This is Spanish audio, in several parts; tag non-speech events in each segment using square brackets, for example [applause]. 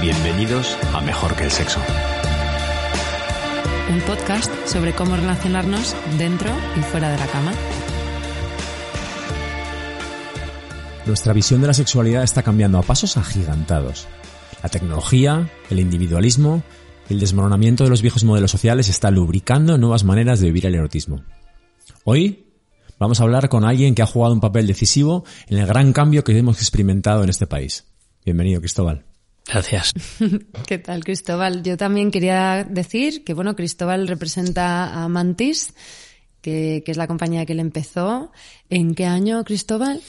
Bienvenidos a Mejor que el Sexo. Un podcast sobre cómo relacionarnos dentro y fuera de la cama. Nuestra visión de la sexualidad está cambiando a pasos agigantados. La tecnología, el individualismo, el desmoronamiento de los viejos modelos sociales está lubricando nuevas maneras de vivir el erotismo. Hoy vamos a hablar con alguien que ha jugado un papel decisivo en el gran cambio que hemos experimentado en este país. Bienvenido, Cristóbal. Gracias. [laughs] ¿Qué tal, Cristóbal? Yo también quería decir que, bueno, Cristóbal representa a Mantis, que, que es la compañía que él empezó. ¿En qué año, Cristóbal?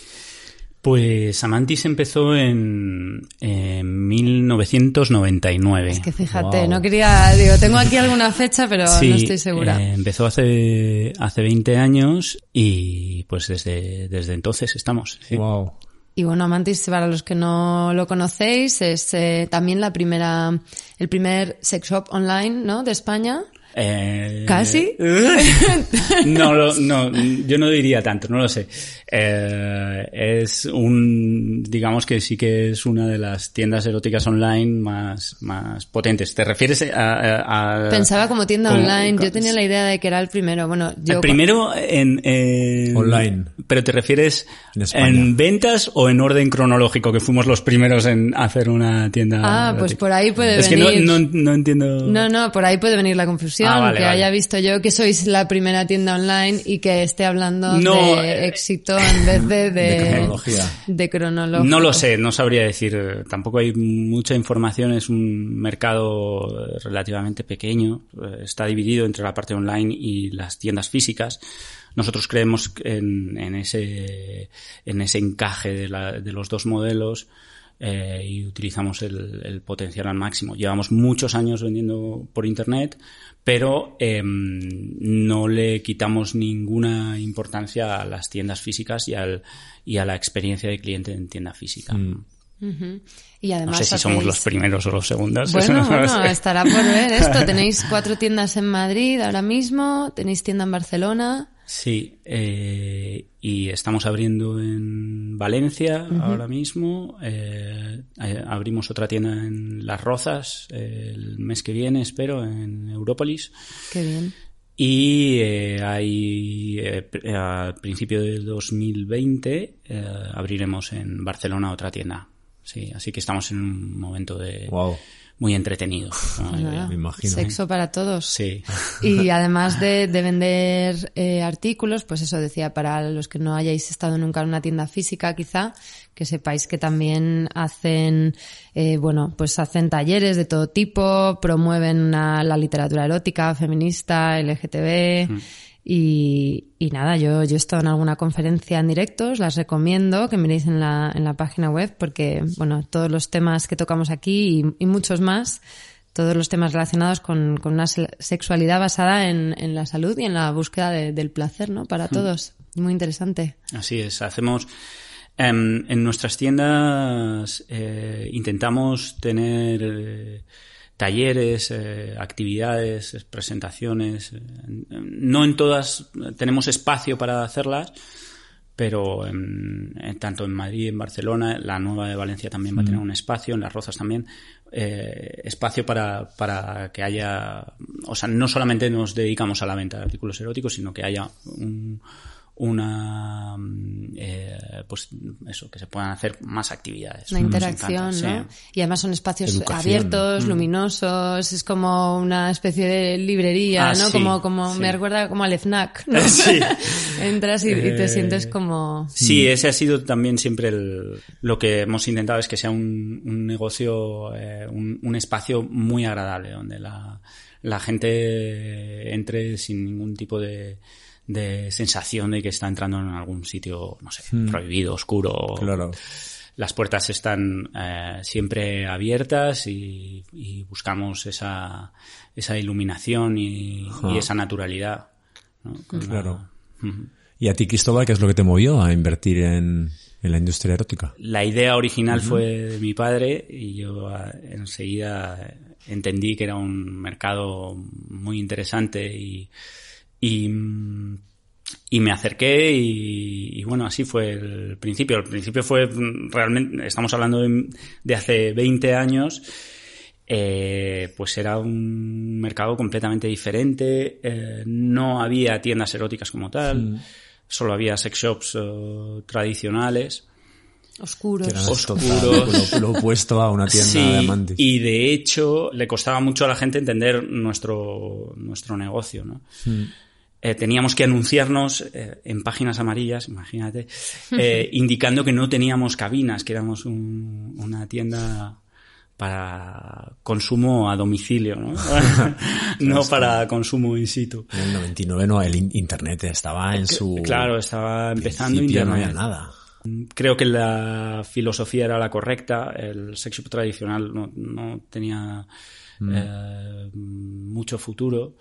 Pues Amantis empezó en, en 1999. Es que fíjate, no quería, digo, tengo aquí alguna fecha, pero Sí, no estoy segura. eh, empezó hace, hace 20 años y pues desde, desde entonces estamos. sí. Wow. Y bueno, Amantis, para los que no lo conocéis, es eh, también la primera, el primer sex shop online, ¿no? De España. Eh, ¿Casi? [laughs] no, lo- no, [laughs] yo no diría tanto, no lo sé. Eh, es un, digamos que sí que es una de las tiendas eróticas online más, más potentes. ¿Te refieres a, a- a- Pensaba como tienda como- online. Yo tenía la idea de que era el primero. Bueno, yo. el primero en, en- Online. Pero te refieres En ventas o en orden cronológico, que fuimos los primeros en hacer una tienda. Ah, pues por ahí puede es venir. que no, no, no entiendo. No, no, por ahí puede venir la confusión, Ah, vale, que vale. haya visto yo que sois la primera tienda online y que esté hablando No, de eh, éxito en vez de, de, de cronología. de cronológico. No lo sé, no sabría decir. Tampoco hay mucha información, es un mercado relativamente pequeño. eh, Está dividido entre la parte online y las tiendas físicas. Nosotros creemos en, en ese, en ese encaje de, la- de los dos modelos eh, y utilizamos el, el potencial al máximo. Llevamos muchos años vendiendo por internet, pero em, no le quitamos ninguna importancia a las tiendas físicas y, al, y a la experiencia de cliente en tienda física. Y No sé si somos los primeros o los segundos. [laughs] Bueno, bueno, estará por ver esto. [laughs] Tenéis cuatro tiendas en Madrid ahora mismo, tenéis tienda en Barcelona. Sí, eh, y estamos abriendo en Valencia ahora mismo. eh, eh, abrimos otra tienda en Las Rozas eh, el mes que viene, espero, en Európolis. Qué bien. Y eh, hay, eh, al principio del 2020 eh, abriremos en Barcelona otra tienda. Sí, así que estamos en un momento de Wow. Muy entretenido. [laughs] me imagino. Sexo para todos. Sí. [laughs] Y además de, de vender eh, artículos, pues eso decía, para los que no hayáis estado nunca en una tienda física, quizá, que sepáis que también hacen, eh, bueno, pues hacen talleres de todo tipo, promueven una- la literatura erótica, feminista, LGTB. Y, y nada, yo, yo he estado en alguna conferencia en directo, os las recomiendo que miréis en la, en la página web porque, bueno, todos los temas que tocamos aquí y, y muchos más, todos los temas relacionados con, con una se- sexualidad basada en, en la salud y en la búsqueda de- del placer, ¿no? Para todos. Muy interesante. Así es, hacemos em, en nuestras tiendas eh, intentamos tener eh, talleres, eh, actividades, eh, presentaciones. eh, no en todas tenemos espacio para hacerlas, pero en- en- tanto en Madrid, en Barcelona, la nueva de Valencia también va a tener un espacio, en Las Rozas también, eh, espacio para, para que haya, o sea, no solamente nos dedicamos a la venta de artículos eróticos, sino que haya un, una mm, eh, pues eso que se puedan hacer más actividades Una interacción, encanta, ¿no? sí. Y además son espacios Educación. abiertos, luminosos, es como una especie de librería, Ah, ¿no? sí, como, como, sí. me recuerda como al FNAC, ¿no? [laughs] Sí. [laughs] Entras y, y te Eh, sientes como... Sí, ese ha sido también siempre el- lo que hemos intentado es que sea un, un negocio, eh, un, un espacio muy agradable donde la, la gente entre sin ningún tipo de, de sensación de que está entrando en algún sitio, no sé, prohibido, oscuro. Claro. las puertas están eh, siempre abiertas y, y buscamos esa, esa iluminación y, y esa naturalidad. ¿no? Con la- Claro. ¿Y a ti, Cristóbal, qué es lo que te movió a invertir en, en la industria erótica? La idea original fue de mi padre y yo ah, enseguida entendí que era un mercado muy interesante y, y, mm, y me acerqué y, y bueno, así fue el principio. El principio fue mm, realmente, estamos hablando de, de hace 20 años, eh, pues era un mercado completamente diferente, eh, no había tiendas eróticas como tal, solo había sex shops eh, tradicionales. Oscuros. Oscuros. total, lo, lo opuesto a una tienda de amantes. y de hecho le costaba mucho a la gente entender nuestro, nuestro negocio, ¿no? Hmm. Eh, teníamos que anunciarnos eh, en páginas amarillas, imagínate, eh, indicando que no teníamos cabinas, que éramos un- una tienda para consumo a domicilio, ¿no? [laughs] no para consumo in situ. En el 99 no, el in- internet estaba en su... Claro, estaba empezando principio, no Internet. había nada. Creo que la filosofía era la correcta. El sex shop tradicional no, no tenía eh, mucho futuro.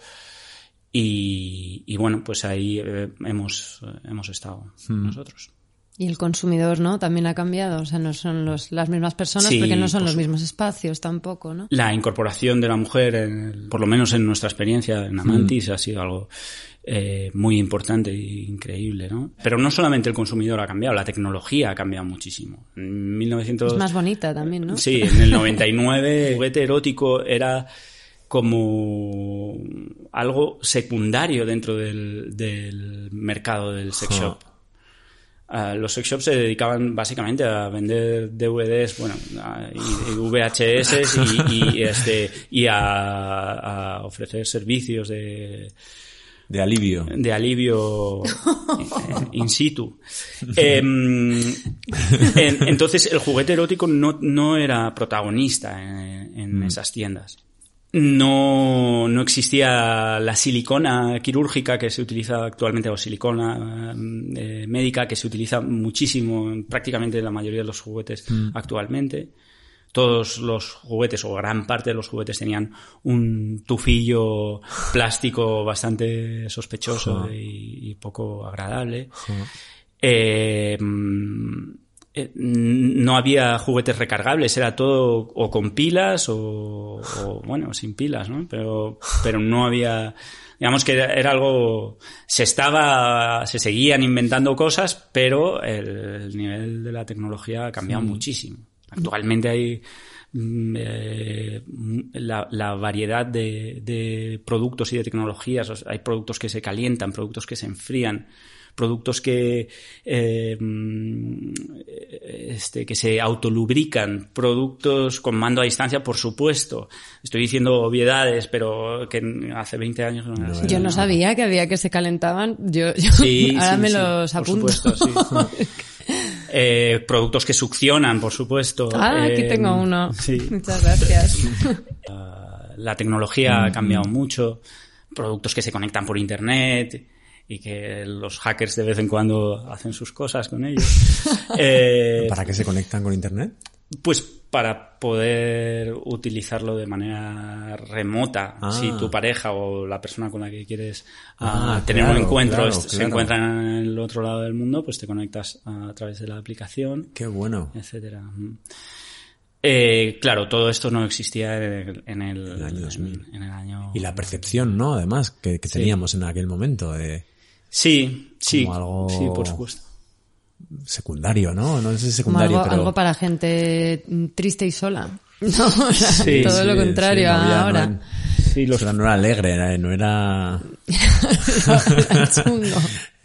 Y, y bueno, pues ahí eh, hemos, hemos estado nosotros. Y el consumidor, ¿no? También ha cambiado. O sea, no son los, las mismas personas Sí, porque no son los mismos espacios tampoco, ¿no? La incorporación de la mujer, en el- por lo menos en nuestra experiencia en Amantis, ha sido algo eh, muy importante e increíble, ¿no? Pero no solamente el consumidor ha cambiado, la tecnología ha cambiado muchísimo. En 1900... Es más bonita también, ¿no? Sí, en el 99 el juguete erótico era como algo secundario dentro del, del mercado del sex shop. Ah, los sex shops se dedicaban básicamente a vender DVDs, bueno, a- y, y VHS y, y, [laughs] este, y a, a ofrecer servicios de, De alivio. de alivio [laughs] in situ. Em, en- entonces el juguete erótico no, no era protagonista en, en esas tiendas. No, no existía la silicona quirúrgica que se utiliza actualmente, o silicona eh, médica que se utiliza muchísimo en prácticamente la mayoría de los juguetes actualmente. Todos los juguetes, o gran parte de los juguetes, tenían un tufillo plástico bastante sospechoso y, y poco agradable. Eh, mm, eh, no había juguetes recargables, era todo o con pilas o, o, bueno, sin pilas, ¿no? Pero, pero no había, digamos que era, algo, se estaba, se seguían inventando cosas, pero el, el nivel de la tecnología ha cambiado muchísimo. Actualmente hay mm, eh, la, la variedad de, de productos y de tecnologías, hay productos que se calientan, productos que se enfrían, productos que eh, este, que se autolubrican, productos con mando a distancia, por supuesto. Estoy diciendo obviedades, pero que hace 20 años no era. Yo no sabía que había que se calentaban. Yo, yo Sí, [laughs] ahora sí, me sí, los por apunto. supuesto, sí. [laughs] Eh, productos que succionan, por supuesto. Ah, aquí Eh, tengo uno. Sí. Muchas gracias. [laughs] La tecnología ha cambiado mucho. Productos que se conectan por internet y que los hackers de vez en cuando hacen sus cosas con ellos. [laughs] Eh, ¿Para qué se conectan con internet? Pues para poder utilizarlo de manera remota. Ah. Si tu pareja o la persona con la que quieres Ah, ah, tener claro, un encuentro claro, se encuentra en el otro lado del mundo, pues te conectas a, través de la aplicación, Qué bueno. etcétera. Mm. Eh, claro, todo esto no existía en el, en el, El año 2000. en el año- Y la percepción, ¿no? Además, que, que teníamos en aquel momento de Sí, sí, como algo- sí, por supuesto. secundario, ¿no? No sé si Como secundario, algo, pero... algo para gente triste y sola. [laughs] No, o sea, Sí, todo lo contrario sí, no había- a ahora. No, Sí, los- no era alegre, era- no era... [laughs] Chungo. [laughs]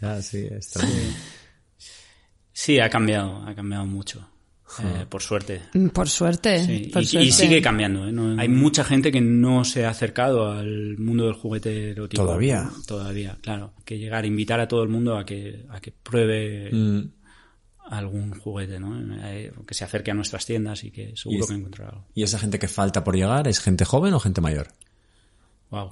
Sí, ha cambiado, ha cambiado mucho. Eh, por suerte. Por suerte. Sí, por y, suerte. y sigue cambiando. ¿eh? No- hay mucha gente que no se ha acercado al mundo del juguete erótico. ¿Todavía? Todavía, claro. Que llegar, invitar a todo el mundo a que, a que pruebe Mm, algún juguete, ¿no? Eh, Que se acerque a nuestras tiendas y que seguro Y es- que encontrará algo. ¿Y esa gente que falta por llegar es gente joven o gente mayor? Wow.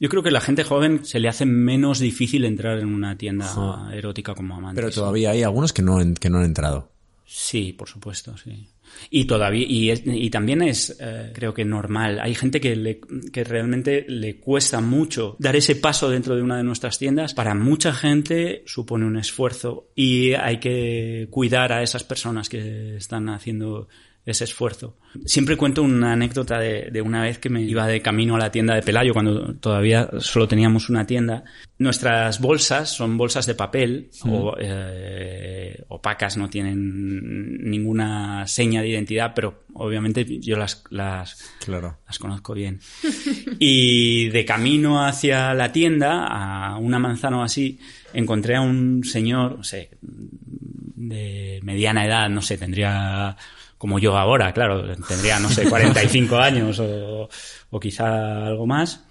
Yo creo que la gente joven se le hace menos difícil entrar en una tienda erótica como amante. Pero todavía hay algunos que no, en- que no han entrado. Sí, por supuesto, sí. Y todavía y también es eh, creo que normal. Hay gente que le, que realmente le cuesta mucho dar ese paso dentro de una de nuestras tiendas. Para mucha gente supone un esfuerzo y hay que cuidar a esas personas que están haciendo ese esfuerzo. Siempre cuento una anécdota de, de una vez que me iba de camino a la tienda de Pelayo cuando todavía solo teníamos una tienda. Nuestras bolsas son bolsas de papel o, eh, opacas, no tienen ninguna seña de identidad, pero obviamente yo las, las, Claro. las conozco bien. [laughs] Y de camino hacia la tienda, a una manzana o así, encontré a un señor, no sé, de mediana edad, no sé, tendría como yo ahora, claro, tendría, no sé, [laughs] 45 años o, o quizá algo más.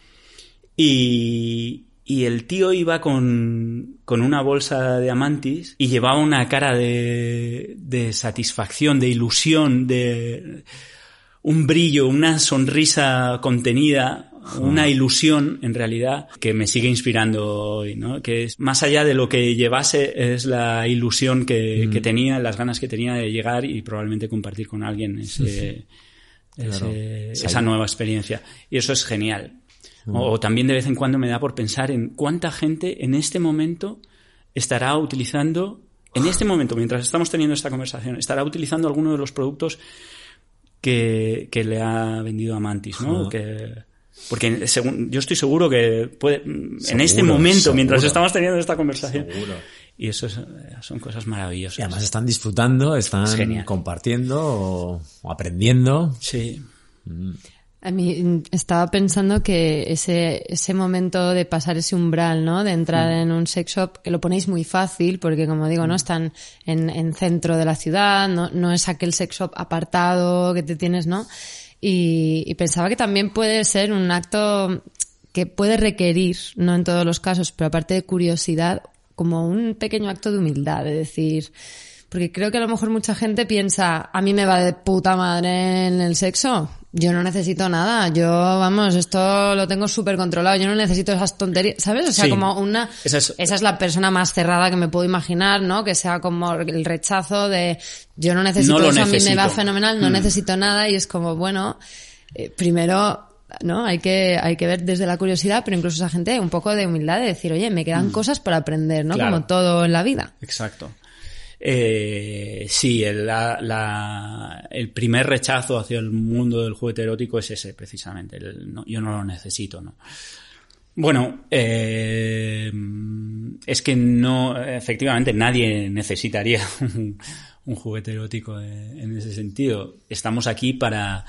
Y, y el tío iba con, con una bolsa de amantis y llevaba una cara de, de satisfacción, de ilusión, de un brillo, una sonrisa contenida, una ilusión en realidad que me sigue inspirando hoy, ¿no? Que es más allá de lo que llevase es la ilusión que, que tenía, las ganas que tenía de llegar y probablemente compartir con alguien ese, Claro. ese- Sí. esa nueva experiencia. Y eso es genial. O, o también de vez en cuando me da por pensar en cuánta gente en este momento estará utilizando, en este momento, mientras estamos teniendo esta conversación, estará utilizando alguno de los productos que, que le ha vendido a Mantis, ¿no? Que, porque según, yo estoy seguro que puede, en este momento, mientras estamos teniendo esta conversación, Seguro. y eso es- son cosas maravillosas. Y además están disfrutando, están Es compartiendo o, o aprendiendo. Sí. A mí mm, estaba pensando que ese, ese momento de pasar ese umbral, ¿no? De entrar en un sex shop, que lo ponéis muy fácil, porque como digo, ¿no? Están en, en centro de la ciudad, no, no es aquel sex shop apartado que te tienes, ¿no? Y, y pensaba que también puede ser un acto que puede requerir, no en todos los casos, pero aparte de curiosidad, como un pequeño acto de humildad, de decir, porque creo que a lo mejor mucha gente piensa, a mí me va de puta madre en el sexo. Yo no necesito nada. Yo, vamos, esto lo tengo súper controlado. Yo no necesito esas tonterías, ¿sabes? O sea, Sí. como una... Esa es- esa es la persona más cerrada que me puedo imaginar, ¿no? Que sea como el rechazo de yo no necesito No eso, a mí me va fenomenal, no Mm. necesito nada y es como, bueno, eh, primero, ¿no? Hay que, hay que ver desde la curiosidad, pero incluso esa gente un poco de humildad de decir, oye, me quedan cosas para aprender, ¿no? Mm. Claro. Como todo en la vida. Exacto. Eh, sí, el, la- la- el primer rechazo hacia el mundo del juguete erótico es ese, precisamente. el no- yo no lo necesito, ¿no? Bueno, eh, es que no, efectivamente, nadie necesitaría [laughs] un, un juguete erótico en ese sentido. Estamos aquí para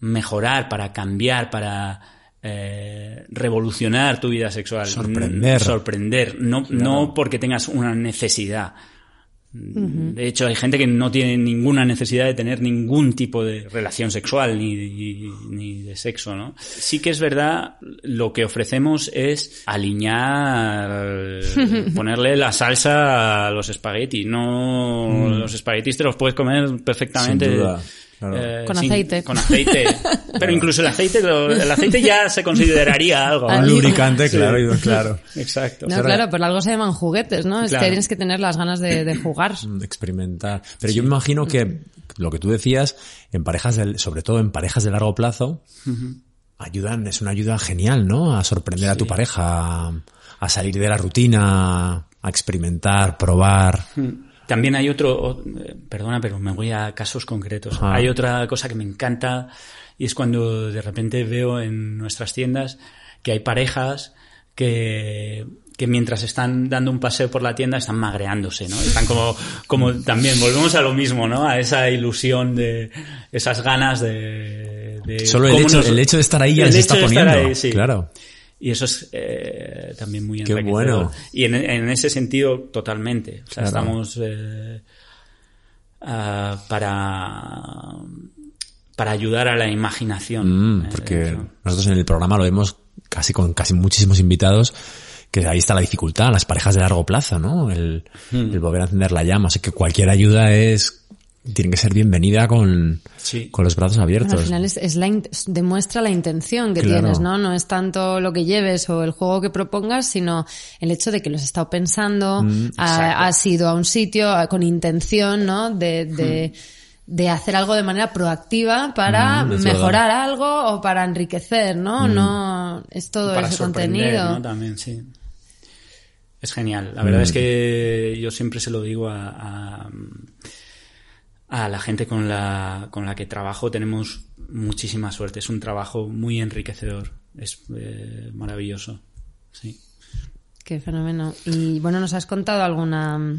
mejorar, para cambiar, para eh, revolucionar tu vida sexual. Sorprender. Sorprender. No, no porque tengas una necesidad. De hecho, hay gente que no tiene ninguna necesidad de tener ningún tipo de relación sexual ni, ni, ni de sexo, ¿no? Sí que es verdad, lo que ofrecemos es alinear, [laughs] ponerle la salsa a los espaguetis. No, los espaguetis te los puedes comer perfectamente. Sin duda, claro. eh, Con sin- aceite. Con aceite. [laughs] Pero incluso el aceite, lo- el aceite ya se consideraría algo. Un lubricante, claro, claro. Exacto. No, claro, por algo se llaman juguetes, ¿no? Es que tienes que tener las ganas de, de jugar. Mm, experimentar. Pero yo me imagino que lo que tú decías, en parejas del, sobre todo en parejas de largo plazo, ayudan, es una ayuda genial, ¿no? A sorprender a tu pareja, a, a salir de la rutina, a experimentar, probar. También hay otro, eh, perdona, pero me voy a casos concretos. Hay otra cosa que me encanta y es cuando de repente veo en nuestras tiendas que hay parejas que, que mientras están dando un paseo por la tienda están magreándose, ¿no? Están como, como también, volvemos a lo mismo, ¿no? A esa ilusión de, esas ganas de... de Solo el hecho, nos- el hecho de estar ahí ya les está poniendo. ahí, sí. Claro. Y eso es eh, también muy Qué enriquecedor. bueno. Y en, en ese sentido, totalmente. O sea, Claro. estamos eh, ah, para, para ayudar a la imaginación. Mm, Eh, porque nosotros en el programa lo vemos casi con casi muchísimos invitados que ahí está la dificultad, las parejas de largo plazo, ¿no? El, Hmm. el volver a encender la llama. Así que cualquier ayuda es tiene que ser bienvenida con, Sí. con los brazos abiertos. Al final es, es la in- demuestra la intención que Claro. tienes, ¿no? No es tanto lo que lleves o el juego que propongas, sino el hecho de que lo has estado pensando, Mm, ha- has ido a un sitio con intención, ¿no? De, de, de hacer algo de manera proactiva para Mm, es mejorar algo o para enriquecer, ¿no? Mm. No es todo para ese contenido. ¿no? También, sí. Es genial. La verdad es que yo siempre se lo digo a, a, a la gente con la, con la que trabajo. Tenemos muchísima suerte. Es un trabajo muy enriquecedor. Es eh, maravilloso. Sí. Qué fenómeno. Y bueno, nos has contado alguna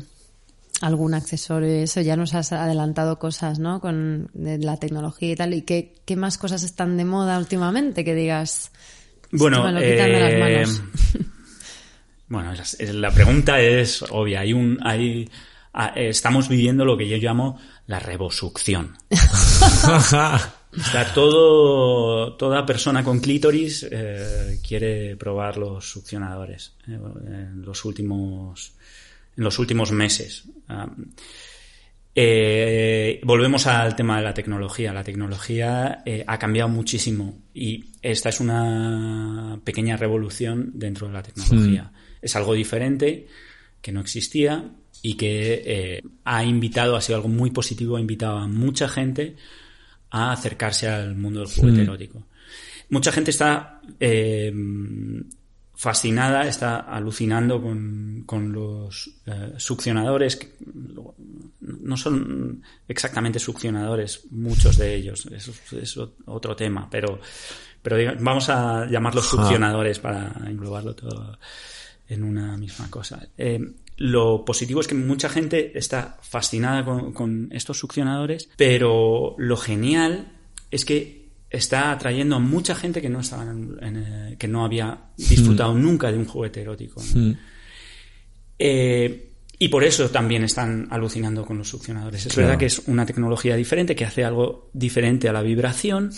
algún accesorio y eso, ya nos has adelantado cosas, ¿no? Con de la tecnología y tal. ¿Y qué, qué más cosas están de moda últimamente que digas? Bueno, "Esto me lo quitan de las eh, manos"? [laughs] bueno, la pregunta es obvia. Hay un, hay, ah, eh, estamos viviendo lo que yo llamo la revosucción. [laughs] Está todo, toda persona con clítoris eh, quiere probar los succionadores eh, en los últimos, en los últimos meses. Ah, eh, volvemos al tema de la tecnología. La tecnología eh, ha cambiado muchísimo y esta es una pequeña revolución dentro de la tecnología. Es algo diferente que no existía y que eh, ha invitado, ha sido algo muy positivo, ha invitado a mucha gente a acercarse al mundo del juguete erótico. Mucha gente está eh, fascinada, está alucinando con, con los eh, succionadores. que no son exactamente succionadores, muchos de ellos. Eso es otro tema, pero, pero vamos a llamarlos succionadores para englobarlo todo en una misma cosa. Eh, lo positivo es que mucha gente está fascinada con, con estos succionadores, pero lo genial es que está atrayendo a mucha gente que no estaba en- en, eh, que no había disfrutado nunca de un juguete erótico. ¿no? Eh, y por eso también están alucinando con los succionadores. Es Claro. verdad que es una tecnología diferente, que hace algo diferente a la vibración.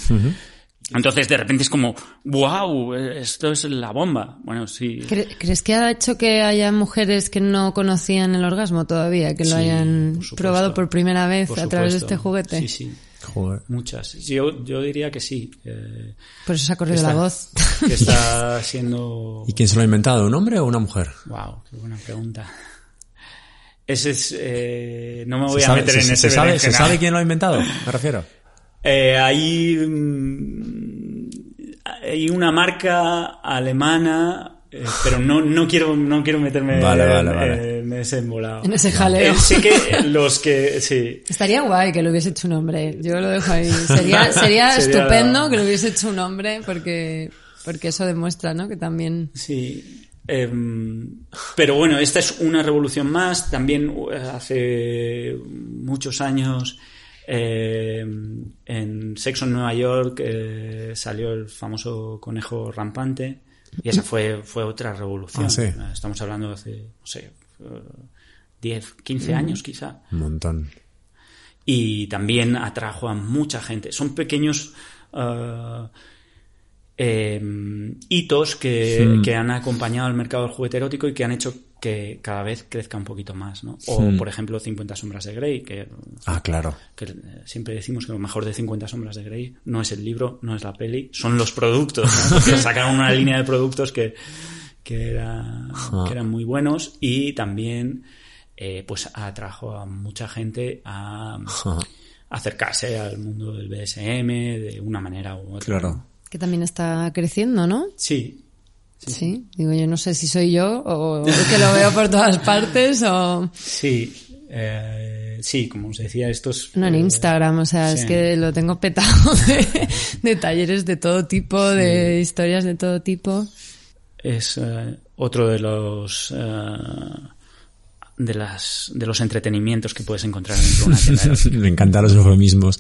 Entonces de repente es como, wow, esto es la bomba. Bueno, sí. ¿Cre- ¿Crees que ha hecho que haya mujeres que no conocían el orgasmo todavía, que lo Sí, hayan por probado por primera vez Por a través de este juguete? Sí, sí. Joder. Muchas. Yo, yo diría que sí. que- Por eso se ha corrido está- la voz. Que [laughs] está siendo... ¿Y quién se lo ha inventado? ¿Un hombre o una mujer? Wow, qué buena pregunta. Ese es... eh, no me voy ¿Se a sabe, meter se- en se ese sabe, ¿Se sabe quién lo ha inventado? Me refiero. Eh, hay, mm, hay una marca alemana, eh, [laughs] pero no, no quiero no quiero meterme Vale, vale, en, vale. en ese embolado. En ese jaleo. Eh, sé que los que sí. Estaría guay que lo hubiese hecho un hombre. Yo lo dejo ahí. Sería, [laughs] sería, Sería- estupendo que lo hubiese hecho un hombre porque, porque eso demuestra, ¿no? Que también. Sí. Em, pero bueno, esta es una revolución más. También eh, hace muchos años em, en Sexo en Nueva York eh, salió el famoso conejo rampante y esa fue, fue otra revolución. Ah, sí. Eh, Estamos hablando de hace, no sé, eh, 10, 15 años quizá Un montón. y también atrajo a mucha gente. Son pequeños eh, eh, hitos que, que han acompañado al mercado del juguete erótico y que han hecho que cada vez crezca un poquito más. ¿no? O, por ejemplo, 50 sombras de Grey, que, Ah, claro. que, siempre decimos que lo mejor de 50 sombras de Grey no es el libro, no es la peli, son los productos. ¿no? [laughs] Porque sacaron una línea de productos que, que, era- que eran muy buenos y también eh, pues atrajo a mucha gente a acercarse al mundo del BSM de una manera u otra. Claro. Que también está creciendo, ¿no? Sí. Sí. Digo, yo no sé si soy yo o es que lo veo por todas [laughs] partes o... Sí. eh, sí, como os decía, estos... No, en eh, Instagram, o sea, es que lo tengo petado [laughs] de, de talleres de todo tipo, de historias de todo tipo. es eh, otro de los eh, de las de los entretenimientos que puedes encontrar dentro de una. Me encantan los eufemismos.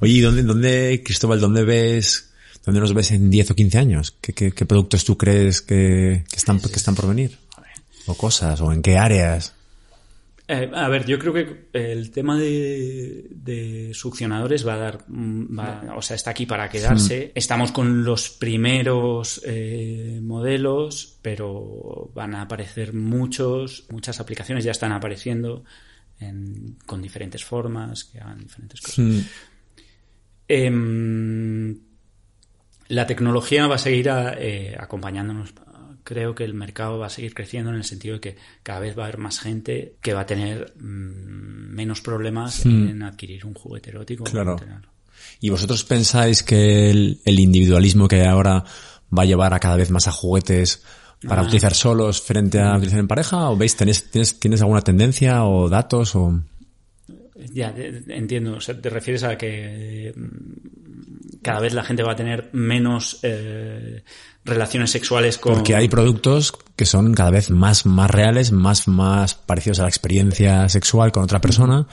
Oye, ¿y dónde, dónde, Cristóbal, dónde ves, dónde nos ves en 10 o 15 años? ¿Qué, qué, qué productos tú crees que, que están, que están por venir? O cosas, o en qué áreas. Eh, a ver, yo creo que el tema de, de succionadores va a dar, mm, va- o sea, está aquí para quedarse. Estamos con los primeros eh, modelos, pero van a aparecer muchos, muchas aplicaciones ya están apareciendo en- con diferentes formas, que hagan diferentes cosas. Mm. Em, la tecnología va a seguir a- eh, acompañándonos. Creo que el mercado va a seguir creciendo en el sentido de que cada vez va a haber más gente que va a tener mm, menos problemas en adquirir un juguete erótico. Claro. ¿Y vosotros pensáis que el, el individualismo que hay ahora va a llevar a cada vez más a juguetes para Ah. utilizar solos frente a utilizar en pareja? ¿O veis, tenéis, tienes, tienes alguna tendencia o datos? O... Ya, entiendo. O sea, te refieres a que cada vez la gente va a tener menos eh, relaciones sexuales con... Porque hay productos que son cada vez más, más reales, más, más parecidos a la experiencia sexual con otra persona,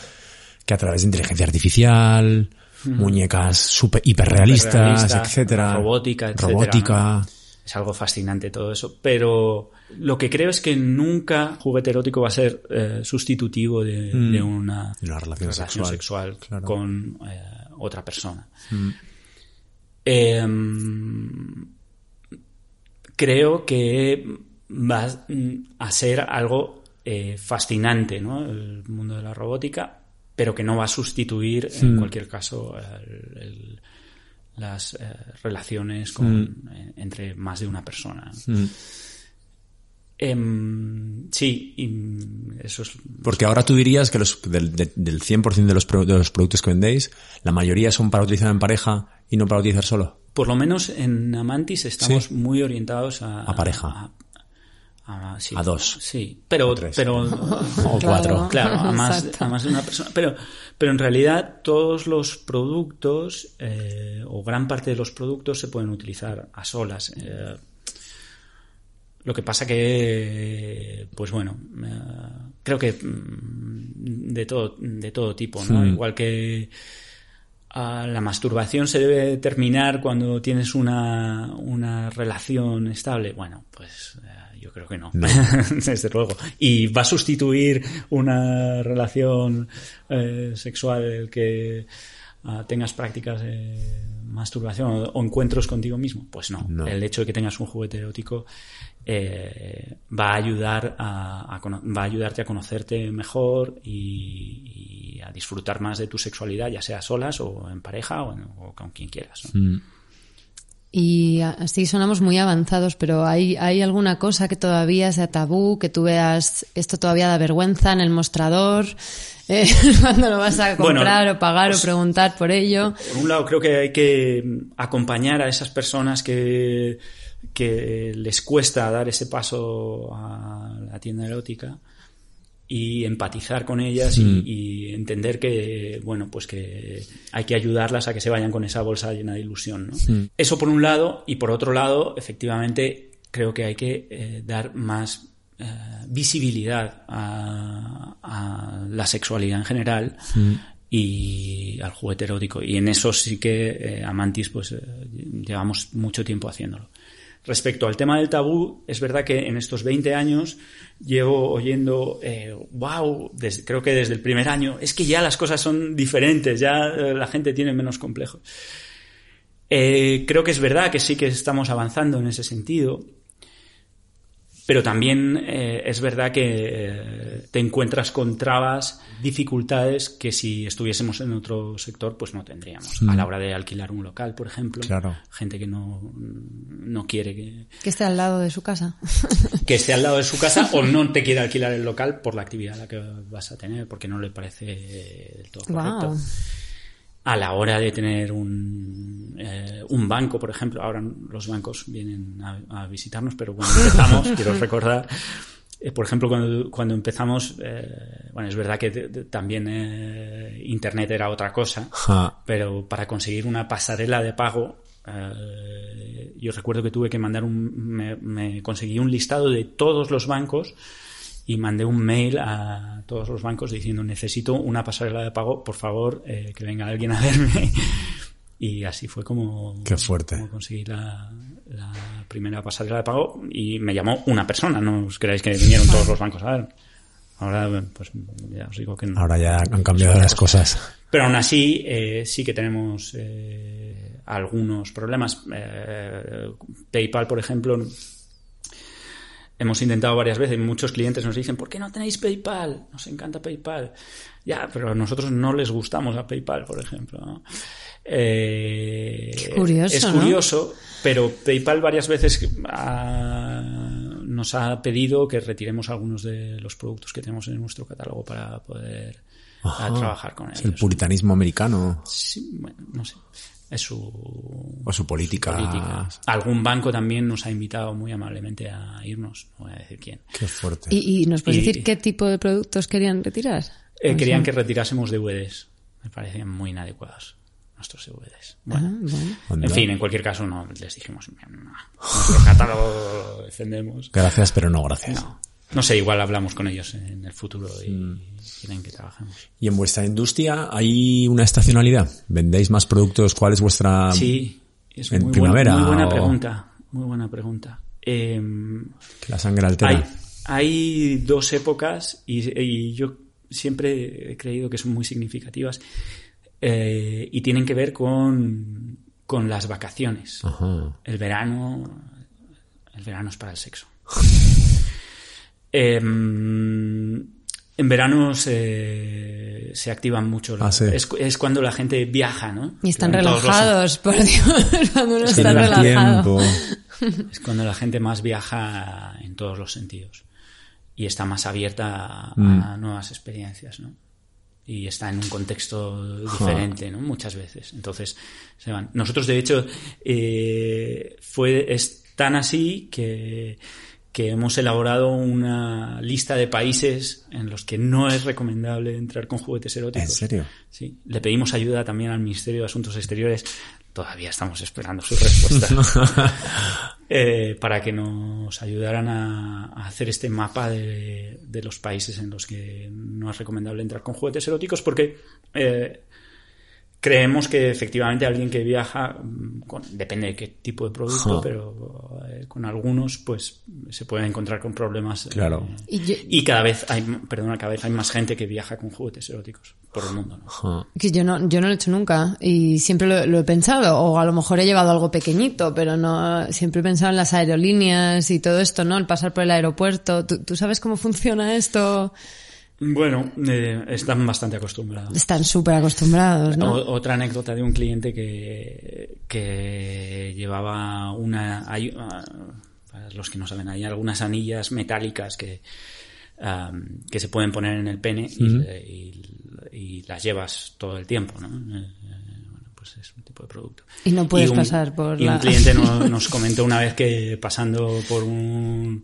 que a través de inteligencia artificial, muñecas super, hiperrealistas, Hiperrealistas, etcétera. robótica, etcétera, Robótica. Es algo fascinante todo eso. Pero lo que creo es que nunca juguete erótico va a ser eh, sustitutivo de, de una, De una relación sexual, sexual claro. con eh, otra persona. Em, creo que va a ser algo eh, fascinante, ¿no? El mundo de la robótica, pero que no va a sustituir, en cualquier caso, el- el- las eh, relaciones con, eh, entre más de una persona. Em, sí, y eso es Porque ahora tú dirías que los, del, de- del 100% de los, pro- de los productos que vendéis, la mayoría son para utilizar en pareja y no para utilizar solo. Por lo menos en Amantis estamos Sí. muy orientados a... A pareja. A, a- sí. A dos. Sí, pero... tres. pero [laughs] O cuatro. Claro, a más, Exacto. a más de una persona. Pero, pero en realidad todos los productos, eh, o gran parte de los productos, se pueden utilizar a solas. Eh, lo que pasa que, pues bueno, eh, creo que mm, de todo, de todo tipo, ¿no? Igual que ah, la masturbación se debe terminar cuando tienes una, una relación estable. Bueno, pues eh, yo creo que no. [laughs] Desde luego. Y va a sustituir una relación eh, sexual el que ah, tengas prácticas de masturbación o, o encuentros contigo mismo. Pues no. No. El hecho de que tengas un juguete erótico eh, va a ayudar a, va a ayudarte a conocerte mejor y, y a disfrutar más de tu sexualidad, ya sea solas o en pareja o, en- o con quien quieras. ¿no? Y así sonamos muy avanzados, pero ¿hay, ¿hay alguna cosa que todavía sea tabú, que tú veas esto todavía da vergüenza en el mostrador, eh, [laughs] cuando lo vas a Bueno, comprar o pagar pues- o preguntar por ello? Por un lado, creo que hay que acompañar a esas personas que, que les cuesta dar ese paso a la tienda erótica y empatizar con ellas y, y entender que, bueno, pues que hay que ayudarlas a que se vayan con esa bolsa llena de ilusión, ¿no? Eso por un lado, y por otro lado, efectivamente, creo que hay que eh, dar más eh, visibilidad a, a la sexualidad en general y al juguete erótico. Y en eso sí que eh, Amantis, pues eh, llevamos mucho tiempo haciéndolo. Respecto al tema del tabú, es verdad que en estos 20 años llevo oyendo, eh, wow, desde- creo que desde el primer año, es que ya las cosas son diferentes, ya eh, la gente tiene menos complejos. Eh, creo que es verdad que sí que estamos avanzando en ese sentido, pero también eh, es verdad que eh, te encuentras con trabas, dificultades que si estuviésemos en otro sector pues no tendríamos. A la hora de alquilar un local, por ejemplo, Claro. gente que no, no quiere que, Que esté al lado de su casa. que esté al lado de su casa o no te quiere alquilar el local por la actividad a la que vas a tener, porque no le parece del todo correcto. A la hora de tener un, eh, un banco, por ejemplo, ahora los bancos vienen a, a visitarnos, pero cuando [laughs] empezamos, quiero recordar, eh, por ejemplo, cuando, cuando empezamos, eh, bueno, es verdad que de- de- también eh, Internet era otra cosa, Ja. pero para conseguir una pasarela de pago, eh, yo recuerdo que tuve que mandar un, me, me conseguí un listado de todos los bancos y mandé un mail a todos los bancos diciendo necesito una pasarela de pago, por favor, eh, que venga alguien a verme. [laughs] Y así fue como, Qué fuerte. como conseguí la, la primera pasarela de pago y me llamó una persona, no os creáis que vinieron todos los bancos a ver. Ahora, pues ya os digo que no. Ahora ya han cambiado las cosas. Pero aún así, eh, sí que tenemos eh, algunos problemas. Eh, PayPal, por ejemplo, hemos intentado varias veces, muchos clientes nos dicen, ¿por qué no tenéis PayPal? Nos encanta PayPal. Ya, pero a nosotros no les gustamos a PayPal, por ejemplo. ¿no? Eh, Qué curioso, es ¿no? curioso, pero PayPal varias veces ha- nos ha pedido que retiremos algunos de los productos que tenemos en nuestro catálogo para poder Ajá. a trabajar con Es ellos. el puritanismo americano Sí, bueno, no sé. Es su o su política. política. Algún banco también nos ha invitado muy amablemente a irnos. No voy a decir quién. Qué fuerte. ¿Y, y nos puedes Y- decir qué tipo de productos querían retirar? Eh, querían que retirásemos DVDs. Me parecían muy inadecuados nuestros DVDs. Ah, Bueno, bueno. Anda. en fin, en cualquier caso no les dijimos, no, nuestro catálogo lo defendemos. Gracias, pero no gracias. No. No sé, igual hablamos con ellos en el futuro y Mm. quieren que trabajemos. ¿Y en vuestra industria hay una estacionalidad? ¿Vendéis más productos? ¿Cuál es vuestra...? Sí, es ¿En muy, primavera buena, muy buena o- pregunta. Muy buena pregunta. Em, Que la sangre altera. Hay, hay dos épocas y, y yo siempre he creído que son muy significativas eh, y tienen que ver con, con las vacaciones. Ajá. El verano, el verano es para el sexo. [laughs] Em, en verano se, se activan mucho. Ah, sí. es, es cuando la gente viaja, ¿no? Y están relajados, por Dios, [laughs] cuando uno está relajado. tiempo. [laughs] es cuando la gente más viaja en todos los sentidos y está más abierta a, Mm. a nuevas experiencias, ¿no? Y está en un contexto diferente, ¿no? Muchas veces. Entonces, se van. Nosotros, de hecho, eh, fue, es tan así que, que hemos elaborado una lista de países en los que no es recomendable entrar con juguetes eróticos. ¿En serio? Sí. Le pedimos ayuda también al Ministerio de Asuntos Exteriores. Todavía estamos esperando su respuesta. [laughs] Eh, para que nos ayudaran a, a hacer este mapa de, de los países en los que no es recomendable entrar con juguetes eróticos, porque eh, creemos que efectivamente alguien que viaja, mm, con- depende de qué tipo de producto, pero eh, con algunos, pues se puede encontrar con problemas. eh, Claro. Y yo, y cada vez hay, perdona, cada vez hay más gente que viaja con juguetes eróticos por el mundo, ¿no? Que yo no, yo no lo he hecho nunca y siempre lo, lo he pensado, o a lo mejor he llevado algo pequeñito, pero no, siempre he pensado en las aerolíneas y todo esto, ¿no? El pasar por el aeropuerto. ¿Tú, tú sabes cómo funciona esto? Bueno, eh, están bastante acostumbrados. Están súper acostumbrados, ¿no? O- otra anécdota de un cliente que, que llevaba una... Hay, ah, para los que no saben, hay algunas anillas metálicas que, am, que se pueden poner en el pene y, y- y las llevas todo el tiempo, ¿no? Eh, eh, bueno, pues es un tipo de producto. Y no puedes un- pasar por y la- un cliente no- [laughs] nos comentó una vez que pasando por un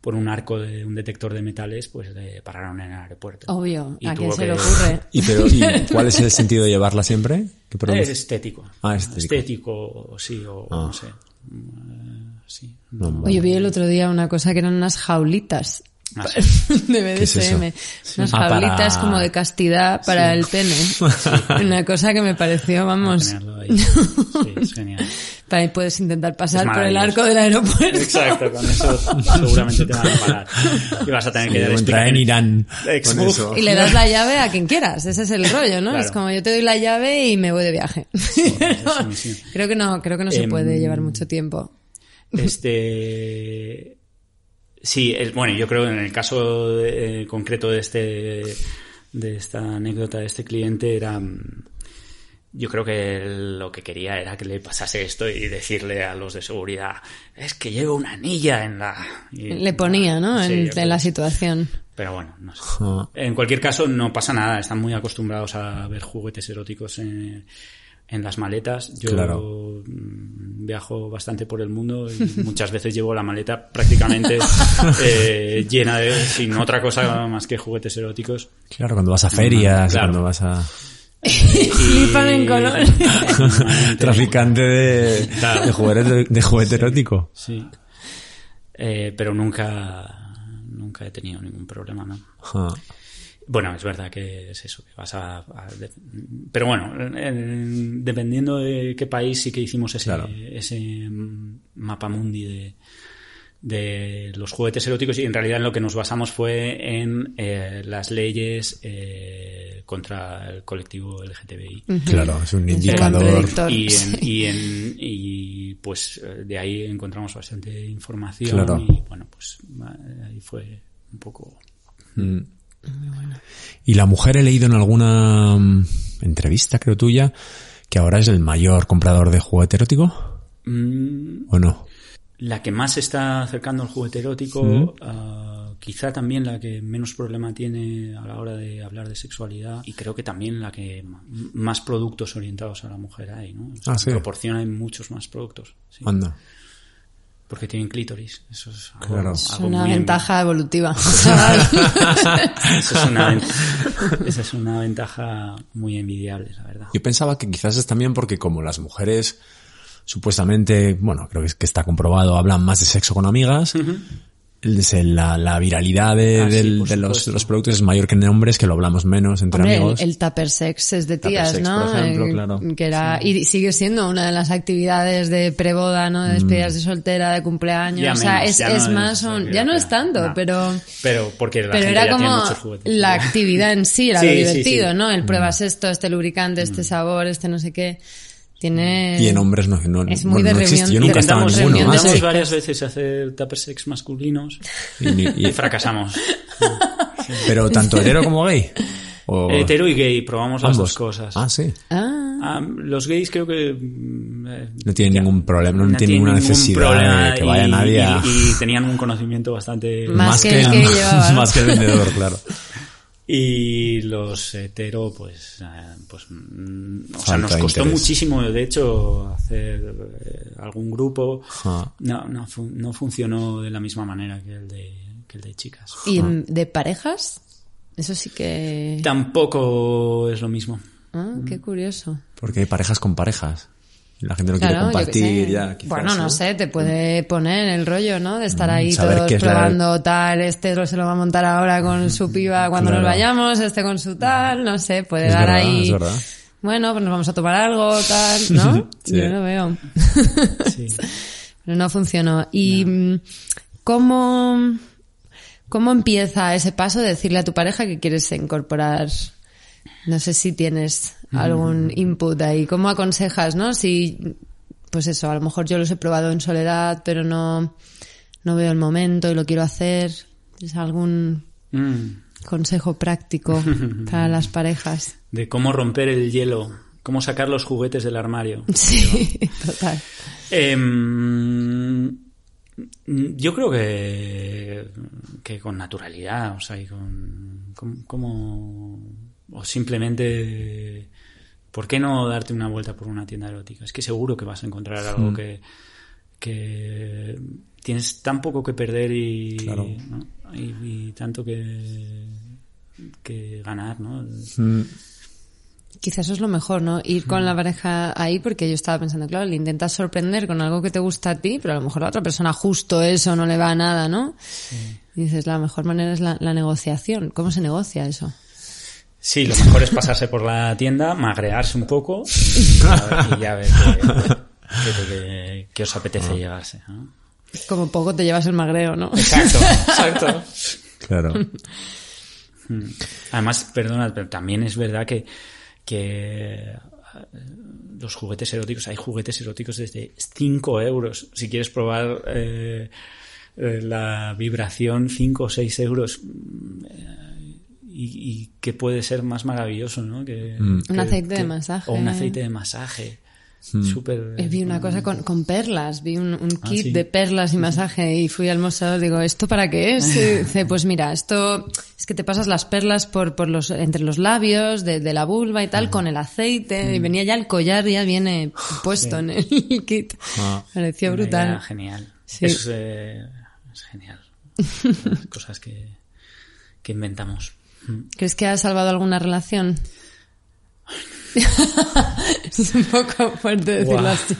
por un arco de un detector de metales, pues le pararon en el aeropuerto. Obvio, Y ¿a quién se que- le ocurre? [laughs] ¿Y, pero, ¿Y cuál es el sentido de llevarla siempre? Es estético. Ah, estético. Estético, sí, o Ah. no sé. Mm, sí. No, vale. Oye, vi el otro día una cosa que eran unas jaulitas Ah, sí. [laughs] de es? BDSM. Unas Ah, para- jaulitas como de castidad para el pene. Una cosa que me pareció, vamos, ahí. Sí, es genial. [laughs] para ahí puedes intentar pasar por el arco del aeropuerto. Exacto, con eso seguramente te van a parar. Y vas a tener que dar entrar en Irán. Y le das la llave a quien quieras, ese es el rollo, ¿no? Claro. Es como yo te doy la llave y me voy de viaje. [laughs] creo que no, creo que no se Em, puede llevar mucho tiempo. Este. Sí, el- bueno, yo creo que en el caso eh, concreto de este de esta anécdota de este cliente era mm, yo creo que lo que quería era que le pasase esto y decirle a los de seguridad es que llevo una anilla en la y- Le ponía, ¿no? Sí, en, la situación. pero bueno no sé en cualquier caso no pasa nada están muy acostumbrados a ver juguetes eróticos en, en las maletas yo Claro. mm, viajo bastante por el mundo y [laughs] muchas veces llevo la maleta prácticamente [laughs] eh, llena de sin otra cosa más que juguetes eróticos Claro, cuando vas a ferias, Claro. cuando vas a... [laughs] Flipan en color. [laughs] Traficante de, Claro. de, juguete, de juguete erótico. sí Eh, pero nunca nunca he tenido ningún problema no. Bueno, es verdad que es eso, que vas a... a- de- pero bueno, en- dependiendo de qué país sí que hicimos ese, Claro. ese mapa mundi de, de los juguetes eróticos y en realidad en lo que nos basamos fue en eh, las leyes eh, contra el colectivo LGTBI. Claro, es un Es un indicador. Y, en- y, en- y, pues eh, de ahí encontramos bastante información Claro. y bueno, pues ahí fue un poco... Mm. Y la mujer he leído en alguna mm, entrevista, creo tuya, que ahora es el mayor comprador de juguete erótico, Mm, ¿o no? La que más se está acercando al juguete erótico, ah, quizá también la que menos problema tiene a la hora de hablar de sexualidad y creo que también la que más productos orientados a la mujer hay, ¿no? O sea, Ah, sí. En proporción hay muchos más productos, sí. Anda. porque tienen clítoris. Eso es algo, Claro. Es una muy ventaja evolutiva. [laughs] [laughs] Eso es una ven- esa es una ventaja muy envidiable, la verdad. Yo pensaba que quizás es también porque como las mujeres supuestamente, bueno, creo que, es, que está comprobado, hablan más de sexo con amigas, la, la viralidad de, Ah, sí, del- por de los, supuesto. de los productos es mayor que en hombres, que lo hablamos menos entre Hombre, el, amigos. el tupper sex es de Tupper tías, sex, ¿no? por ejemplo, Eh, claro. Que era, y sigue siendo una de las actividades de preboda, ¿no? De despedidas de soltera, de cumpleaños. Ya o sea, menos, es, ya no es es más, un- ya no es tanto, no. pero, Pero porque la pero gente era ya como muchos juguetes. la actividad en sí, era Sí, lo divertido, sí. ¿no? Mm. El pruebas esto, este lubricante, este sabor, este no sé qué. Tiene... y en hombres no, no, Es muy bueno, de no existe. Yo nunca estaba en ninguno. sí. Intentamos sectas. varias veces hacer tupper sex masculinos Y y- y [laughs] fracasamos. pero tanto hetero como gay. O Hetero y gay, probamos las ambos. dos cosas. Ah, sí. Ah, Ah, los gays creo que eh, No tienen ningún problema, no, tienen tienen ninguna necesidad de que vaya y- nadie a... y, y tenían un conocimiento bastante Más que el que [laughs] llevaba, ¿no? más que el vendedor, claro. Y los hetero pues eh, pues mm, o sea nos costó interés. muchísimo de hecho hacer eh, algún grupo no no, no funcionó de la misma manera que el de que el de chicas ¿Y de parejas? Eso sí que... tampoco es lo mismo Ah, qué curioso. Porque hay parejas con parejas. La gente no quiere Claro, qué compartir ya. quizás, bueno, no sé, te puede poner el rollo, ¿no? De estar ahí saber todos la- probando tal, este lo- se lo va a montar ahora con su piba cuando Claro. nos vayamos, este con su tal, no sé, puede Es dar verdad, ahí. es verdad. Bueno, pues nos vamos a tomar algo, tal, ¿no? [laughs] Sí. Yo lo veo. [laughs] sí. Pero no funcionó. ¿Y mm, cómo, cómo empieza ese paso de decirle a tu pareja que quieres incorporar? No sé si tienes algún input ahí. ¿Cómo aconsejas, no? Si, pues eso, a lo mejor yo los he probado en soledad, pero no, no veo el momento y lo quiero hacer. ¿Es algún Mm. consejo práctico [laughs] para las parejas? de cómo romper el hielo cómo sacar los juguetes del armario Sí, [laughs] total. Em, yo creo que, que con naturalidad, o sea, y con, con- como, o simplemente, ¿por qué no darte una vuelta por una tienda erótica? Es que seguro que vas a encontrar algo que, que tienes tan poco que perder y, Claro. ¿no? y, y tanto que, que ganar, ¿no? Mm, Quizás eso es lo mejor, ¿no? Ir con la pareja ahí, porque yo estaba pensando, claro, le intentas sorprender con algo que te gusta a ti, pero a lo mejor a la otra persona justo eso no le va a nada, ¿no? Y dices, la mejor manera es la, la negociación. ¿Cómo se negocia eso? Sí, lo mejor es pasarse por la tienda, magrearse un poco y, ya- ver qué, os apetece llevarse. ¿no? Como poco te llevas el magreo, ¿no? Exacto, exacto. claro. Además, perdona, pero también es verdad que, que eh, los juguetes eróticos, hay juguetes eróticos desde 5 euros. Si quieres probar eh, eh, la vibración, 5 o 6 euros. Mm, eh, Y, y que puede ser más maravilloso, ¿no? Que, Un que- aceite de masaje. O un aceite de masaje. Súper. Eh, Vi una cosa con, con perlas, vi un, un Ah, kit sí. de perlas y masaje y fui al mostrador, digo, ¿esto para qué es? Y [laughs] dice, pues mira, esto es que te pasas las perlas por, por los, entre los labios de, de la vulva y tal con el aceite y venía ya el collar, ya viene puesto en el [laughs] kit. Ah. Pareció brutal. genial. Sí. Eso es, eh, es genial. [laughs] Las cosas que, que inventamos. ¿Crees que ha salvado alguna relación? [laughs] es un poco fuerte decirlo así.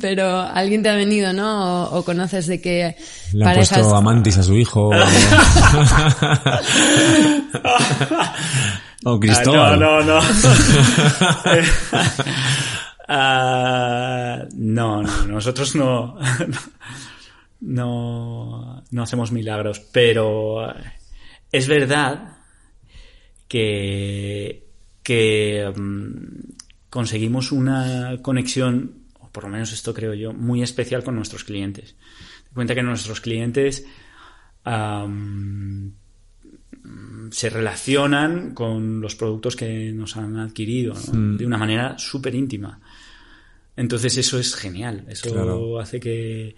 Pero alguien te ha venido, ¿no? O, o conoces de que Le han parejas... puesto amantis a su hijo. [laughs] o Cristóbal. Ah, no, no, no. [laughs] Ah, no, no, nosotros no, no, no hacemos milagros, pero es verdad que, que mm, conseguimos una conexión, o por lo menos esto creo yo, muy especial con nuestros clientes. Te cuenta que nuestros clientes se relacionan con los productos que nos han adquirido ¿no? de una manera súper íntima. Entonces eso es genial, eso Claro. hace que,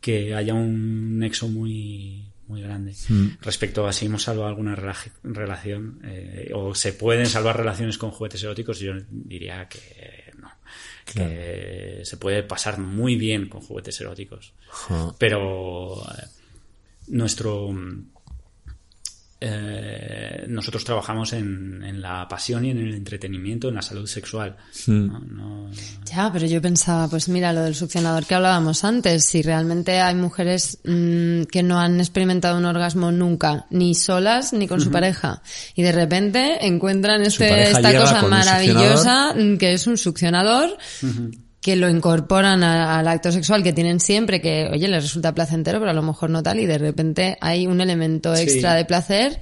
que haya un nexo muy, muy grande. Respecto a si hemos salvado alguna rela- relación eh, o se pueden salvar relaciones con juguetes eróticos, yo diría que no. Que se puede pasar muy bien con juguetes eróticos. Pero eh, nuestro eh, nosotros trabajamos en, en la pasión y en el entretenimiento, en la salud sexual. ¿no? No- Ya, pero yo pensaba, pues mira, lo del succionador que hablábamos antes, si realmente hay mujeres mm, que no han experimentado un orgasmo nunca, ni solas ni con su pareja, y de repente encuentran este, esta cosa maravillosa mm, que es un succionador, que lo incorporan a- al acto sexual que tienen siempre, que oye, les resulta placentero, pero a lo mejor no tal, y de repente hay un elemento Sí. extra de placer,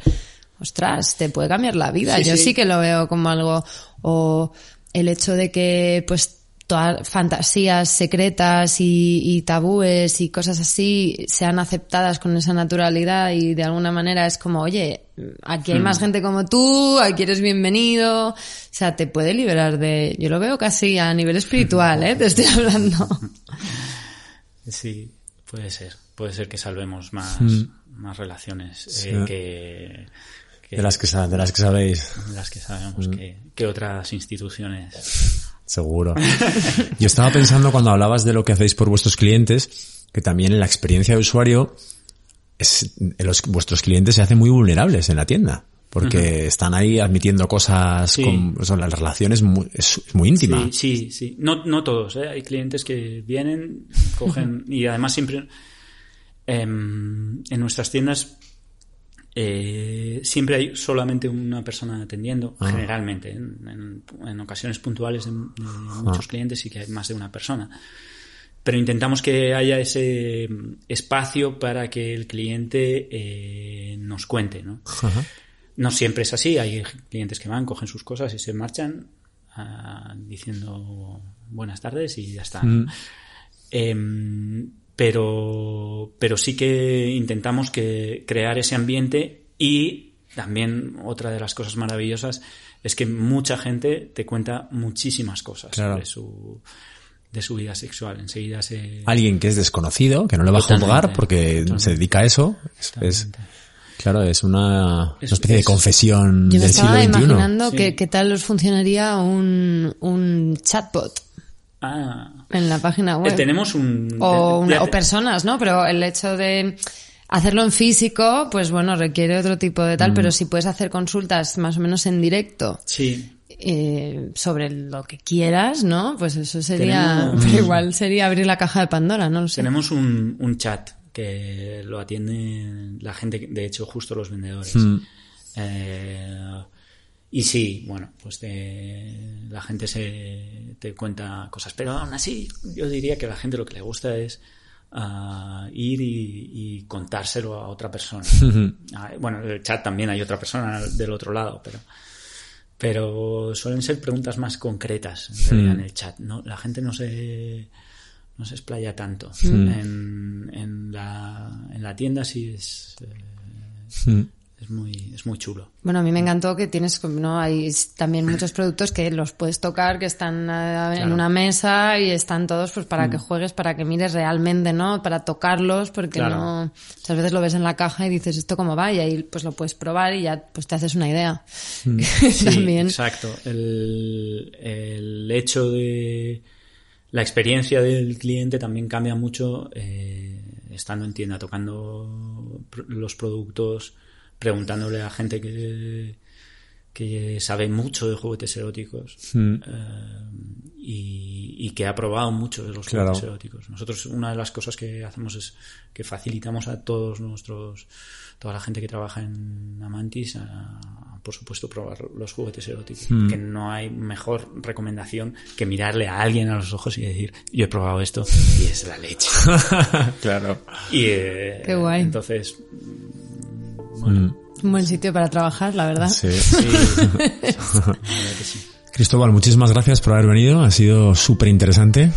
ostras, te puede cambiar la vida. Sí, Yo sí. sí que lo veo como algo, o el hecho de que, pues, todas fantasías secretas y, y tabúes y cosas así sean aceptadas con esa naturalidad y de alguna manera es como, oye, aquí hay más gente como tú, aquí eres bienvenido, o sea, te puede liberar de, yo lo veo casi a nivel espiritual, ¿eh? Te estoy hablando. [laughs] Sí, puede ser. Puede ser que salvemos más, más relaciones eh, que, que De las que, de las que sabéis, de las que sabemos que, que otras instituciones. Seguro. [laughs] Yo estaba pensando cuando hablabas de lo que hacéis por vuestros clientes, que también en la experiencia de usuario, es, los, vuestros clientes se hacen muy vulnerables en la tienda. Porque están ahí admitiendo cosas Sí. con, o sea, la relación es muy, es muy íntima. Sí, sí, sí. No, no todos, ¿eh? Hay clientes que vienen, cogen [laughs] y además siempre em, en nuestras tiendas eh, siempre hay solamente una persona atendiendo, Ah. generalmente. En, en- en ocasiones puntuales de, de muchos clientes sí que hay más de una persona. Pero intentamos que haya ese mm, espacio para que el cliente eh, nos cuente, ¿no? Ajá. No siempre es así, hay clientes que van, cogen sus cosas y se marchan ah, diciendo buenas tardes y ya está. ¿no? Em, pero, pero sí que intentamos que crear ese ambiente y también otra de las cosas maravillosas es que mucha gente te cuenta muchísimas cosas Claro. sobre su de su vida sexual. Enseguida se Alguien que es desconocido, que no le va a juzgar porque totalmente. se dedica a eso, es, es- claro, es una, Es- una especie de es- confesión Yo me del siglo estaba XXI. imaginando Sí. que qué tal os funcionaría un, un chatbot Ah, en la página web. eh, tenemos un o, una- personas, ¿no? Pero el hecho de hacerlo en físico, pues bueno, requiere otro tipo de tal, pero si puedes hacer consultas más o menos en directo sí, eh, sobre lo que quieras, ¿no? Pues eso sería, Tenemos- pero [laughs] igual sería abrir la caja de Pandora, no lo sé. Tenemos un, un chat que lo atiende la gente, de hecho, justo los vendedores. Mm. Eh, y sí, bueno, pues te- la gente se te cuenta cosas, pero aún así yo diría que a la gente lo que le gusta es ah, ir y, y contárselo a otra persona. Ah, bueno, el chat también hay otra persona del otro lado, pero pero suelen ser preguntas más concretas en realidad en el chat. No, la gente no se no se explaya tanto. En, en, la, en la tienda sí es eh. Es muy es muy chulo. Bueno, a mí me encantó que tienes, ¿no? Hay también muchos productos que los puedes tocar, que están eh, en Claro. una mesa y están todos pues para que juegues, para que mires realmente, ¿no? Para tocarlos, porque Claro. no, muchas veces lo ves en la caja y dices esto cómo va y ahí pues lo puedes probar y ya pues te haces una idea. [laughs] Sí, también. exacto. El, el hecho de la experiencia del cliente también cambia mucho eh, estando en tienda, tocando los productos, preguntándole a gente que, que sabe mucho de juguetes eróticos Mm. eh, y, y que ha probado mucho de los Claro. juguetes eróticos. Nosotros una de las cosas que hacemos es que facilitamos a todos nuestros, toda la gente que trabaja en Amantis, a, por supuesto, probar los juguetes eróticos. Hmm. Que no hay mejor recomendación que mirarle a alguien a los ojos y decir, yo he probado esto y es la leche. [laughs] claro. y, eh, Qué guay. Entonces, bueno, Un buen sitio para trabajar, la verdad. Sí. [laughs] [laughs] Cristóbal, muchísimas gracias por haber venido. Ha sido súper interesante.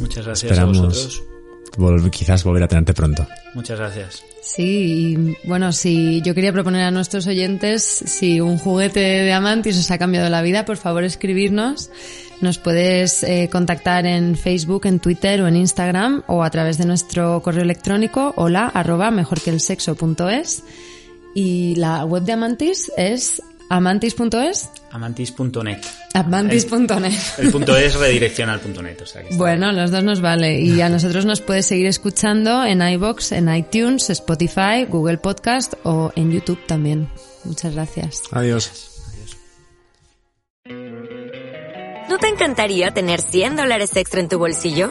Muchas gracias Esperamos a vosotros. vol- quizás volver a tenerte pronto. Muchas gracias. Sí, y bueno, si yo quería proponer a nuestros oyentes, si un juguete de Amantis os ha cambiado la vida, por favor escribirnos. Nos puedes eh, contactar en Facebook, en Twitter o en Instagram o a través de nuestro correo electrónico hola arroba mejorqueelsexo.es y la web de Amantis es amantis.es Amantis.net. amantis.net El punto es redirecciona al punto net. O sea que está Bueno, los dos nos vale. Y a nosotros nos puedes seguir escuchando en iBox, en iTunes, Spotify, Google Podcast o en YouTube también. Muchas gracias. Adiós. ¿No te encantaría tener 100 dólares extra en tu bolsillo?